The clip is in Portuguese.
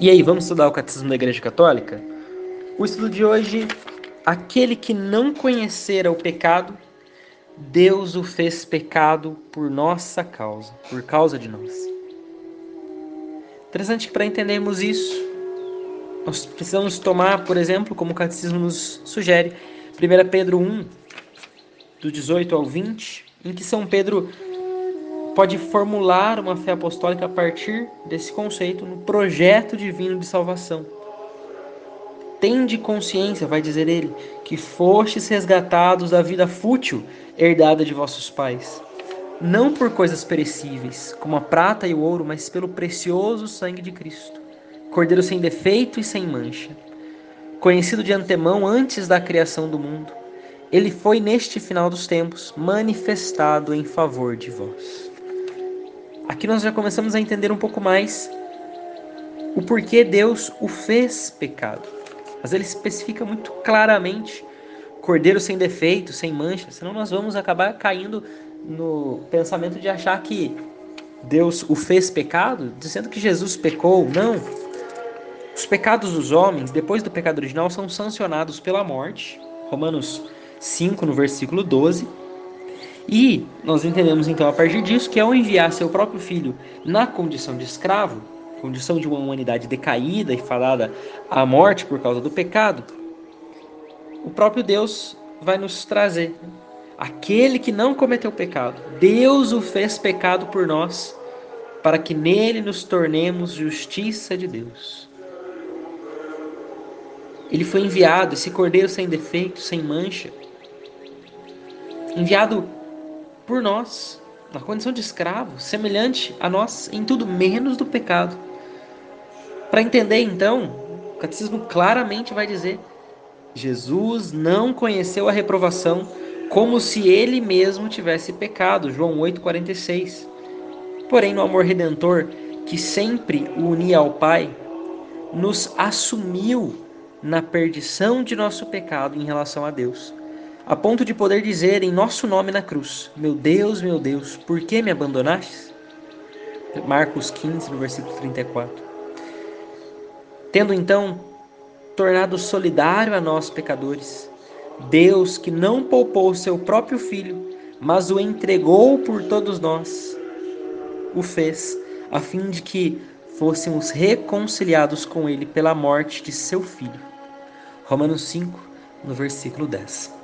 E aí, vamos estudar o Catecismo da Igreja Católica? O estudo de hoje, aquele que não conhecera o pecado, Deus o fez pecado por nossa causa, por causa de nós. Interessante que para entendermos isso, nós precisamos tomar, por exemplo, como o Catecismo nos sugere, 1 Pedro 1, do 18 ao 20, em que São Pedro pode formular uma fé apostólica a partir desse conceito no projeto divino de salvação. Tende consciência, vai dizer ele, que fostes resgatados da vida fútil herdada de vossos pais, não por coisas perecíveis, como a prata e o ouro, mas pelo precioso sangue de Cristo, Cordeiro sem defeito e sem mancha, conhecido de antemão antes da criação do mundo. Ele foi neste final dos tempos manifestado em favor de vós. Aqui nós já começamos a entender um pouco mais o porquê Deus o fez pecado. Mas ele especifica muito claramente cordeiro sem defeito, sem mancha, senão nós vamos acabar caindo no pensamento de achar que Deus o fez pecado, dizendo que Jesus pecou. Não. Os pecados dos homens, depois do pecado original, são sancionados pela morte. Romanos 5, no versículo 12 e nós entendemos então a partir disso que ao enviar seu próprio filho na condição de escravo, condição de uma humanidade decaída e falada à morte por causa do pecado, o próprio Deus vai nos trazer aquele que não cometeu pecado. Deus o fez pecado por nós, para que nele nos tornemos justiça de Deus. Ele foi enviado, esse cordeiro sem defeito, sem mancha, enviado por nós, na condição de escravo, semelhante a nós em tudo menos do pecado. Para entender então, o catecismo claramente vai dizer: Jesus não conheceu a reprovação como se ele mesmo tivesse pecado, João 8:46. Porém, no amor redentor que sempre o unia ao Pai, nos assumiu na perdição de nosso pecado em relação a Deus a ponto de poder dizer em nosso nome na cruz: Meu Deus, meu Deus, por que me abandonaste? Marcos 15, no versículo 34. Tendo então tornado solidário a nós pecadores, Deus que não poupou seu próprio filho, mas o entregou por todos nós, o fez a fim de que fôssemos reconciliados com ele pela morte de seu filho. Romanos 5, no versículo 10.